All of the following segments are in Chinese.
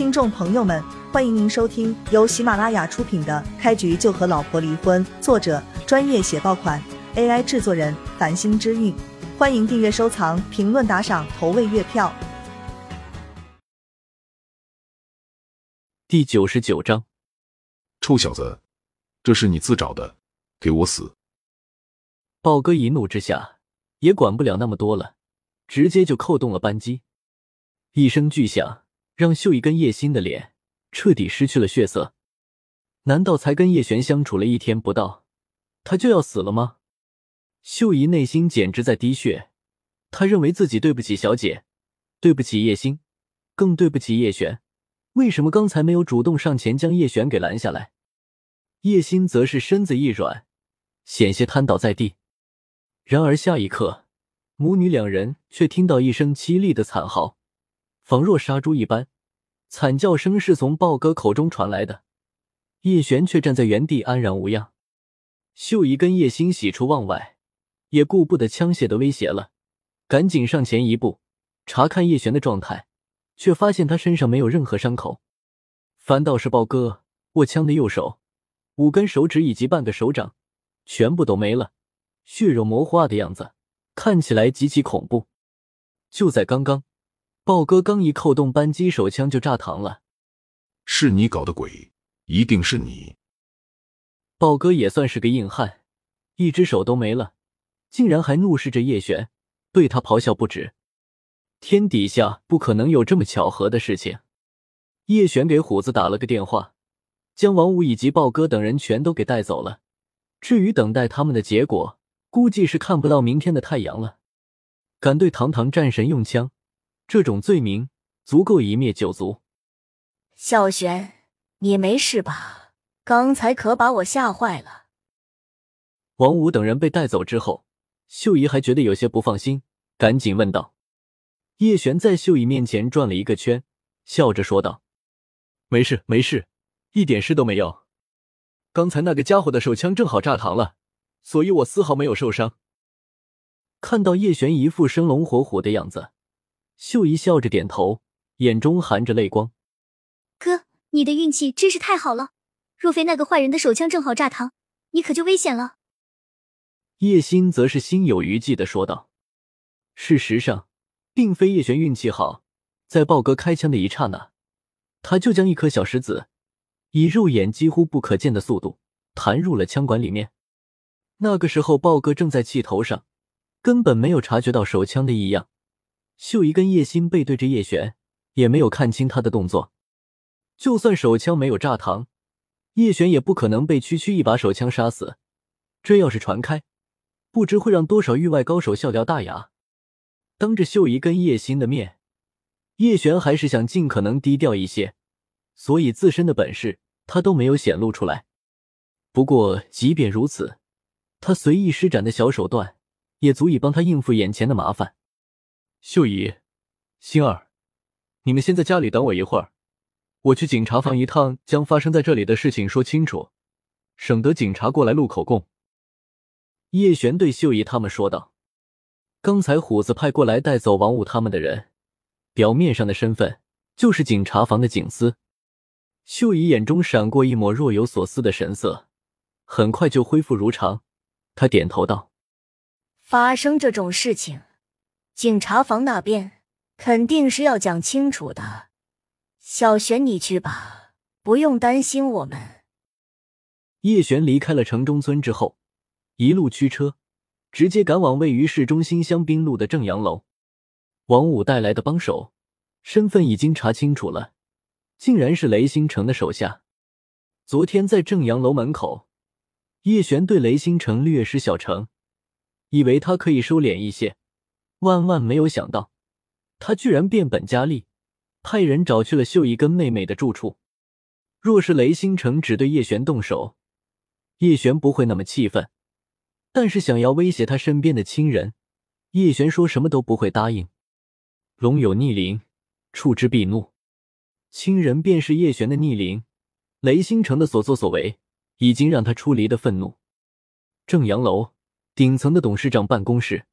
听众朋友们，欢迎您收听由喜马拉雅出品的《开局就和老婆离婚》，作者专业写爆款，AI 制作人繁星之韵。欢迎订阅、收藏、评论、打赏、投喂月票。第九十九章，臭小子，这是你自找的，给我死！豹哥一怒之下也管不了那么多了，直接就扣动了扳机，一声巨响。让秀姨跟叶心的脸彻底失去了血色。难道才跟叶璇相处了一天不到，他就要死了吗？秀姨内心简直在滴血。她认为自己对不起小姐，对不起叶心，更对不起叶璇。为什么刚才没有主动上前将叶璇给拦下来？叶心则是身子一软，险些瘫倒在地。然而下一刻，母女两人却听到一声凄厉的惨嚎。仿若杀猪一般，惨叫声是从豹哥口中传来的。叶璇却站在原地安然无恙。秀姨跟叶星喜出望外，也顾不得枪械的威胁了，赶紧上前一步查看叶璇的状态，却发现他身上没有任何伤口，反倒是豹哥握枪的右手，五根手指以及半个手掌全部都没了，血肉模糊的样子，看起来极其恐怖。就在刚刚。豹哥刚一扣动扳机，手枪就炸膛了。是你搞的鬼，一定是你！豹哥也算是个硬汉，一只手都没了，竟然还怒视着叶璇，对他咆哮不止。天底下不可能有这么巧合的事情。叶璇给虎子打了个电话，将王五以及豹哥等人全都给带走了。至于等待他们的结果，估计是看不到明天的太阳了。敢对堂堂战神用枪！这种罪名足够一灭九族。小玄，你没事吧？刚才可把我吓坏了。王五等人被带走之后，秀姨还觉得有些不放心，赶紧问道：“叶璇在秀姨面前转了一个圈，笑着说道：‘没事，没事，一点事都没有。刚才那个家伙的手枪正好炸膛了，所以我丝毫没有受伤。’看到叶璇一副生龙活虎的样子。”秀姨笑着点头，眼中含着泪光。哥，你的运气真是太好了，若非那个坏人的手枪正好炸膛，你可就危险了。叶心则是心有余悸的说道：“事实上，并非叶璇运气好，在豹哥开枪的一刹那，他就将一颗小石子以肉眼几乎不可见的速度弹入了枪管里面。那个时候，豹哥正在气头上，根本没有察觉到手枪的异样。”秀姨跟叶心背对着叶璇，也没有看清他的动作。就算手枪没有炸膛，叶璇也不可能被区区一把手枪杀死。这要是传开，不知会让多少域外高手笑掉大牙。当着秀姨跟叶心的面，叶璇还是想尽可能低调一些，所以自身的本事他都没有显露出来。不过，即便如此，他随意施展的小手段，也足以帮他应付眼前的麻烦。秀姨，星儿，你们先在家里等我一会儿，我去警察房一趟，将发生在这里的事情说清楚，省得警察过来录口供。叶璇对秀姨他们说道：“刚才虎子派过来带走王五他们的人，表面上的身份就是警察房的警司。”秀姨眼中闪过一抹若有所思的神色，很快就恢复如常。她点头道：“发生这种事情。”警察房那边肯定是要讲清楚的，小璇你去吧，不用担心我们。叶璇离开了城中村之后，一路驱车，直接赶往位于市中心香槟路的正阳楼。王五带来的帮手身份已经查清楚了，竟然是雷星城的手下。昨天在正阳楼门口，叶璇对雷星城略施小惩，以为他可以收敛一些。万万没有想到，他居然变本加厉，派人找去了秀姨跟妹妹的住处。若是雷星城只对叶璇动手，叶璇不会那么气愤；但是想要威胁他身边的亲人，叶璇说什么都不会答应。龙有逆鳞，触之必怒。亲人便是叶璇的逆鳞，雷星城的所作所为已经让他出离的愤怒。正阳楼顶层的董事长办公室。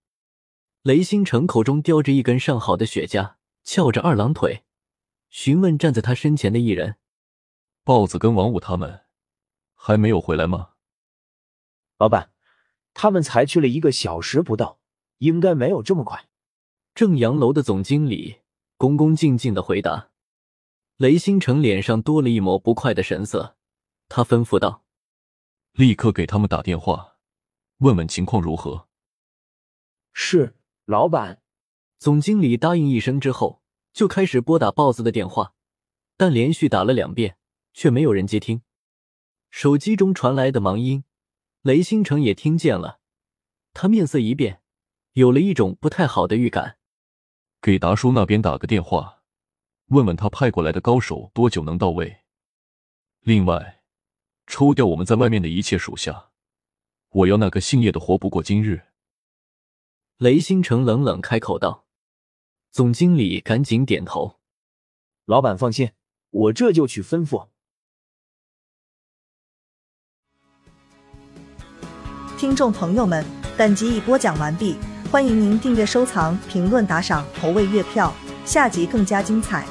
雷星辰口中叼着一根上好的雪茄，翘着二郎腿，询问站在他身前的一人：“豹子跟王五他们还没有回来吗？”老板，他们才去了一个小时不到，应该没有这么快。正阳楼的总经理恭恭敬敬的回答。雷星辰脸上多了一抹不快的神色，他吩咐道：“立刻给他们打电话，问问情况如何。”是，老板。总经理答应一声之后，就开始拨打豹子的电话，但连续打了两遍，却没有人接听。手机中传来的忙音，雷星辰也听见了，他面色一变，有了一种不太好的预感。给达叔那边打个电话。问问他派过来的高手多久能到位？另外，抽调我们在外面的一切属下，我要那个姓叶的活不过今日。雷星辰冷冷开口道。总经理赶紧点头。老板放心，我这就去吩咐。听众朋友们，本集已播讲完毕，欢迎您订阅、收藏、评论、打赏、投喂月票，下集更加精彩。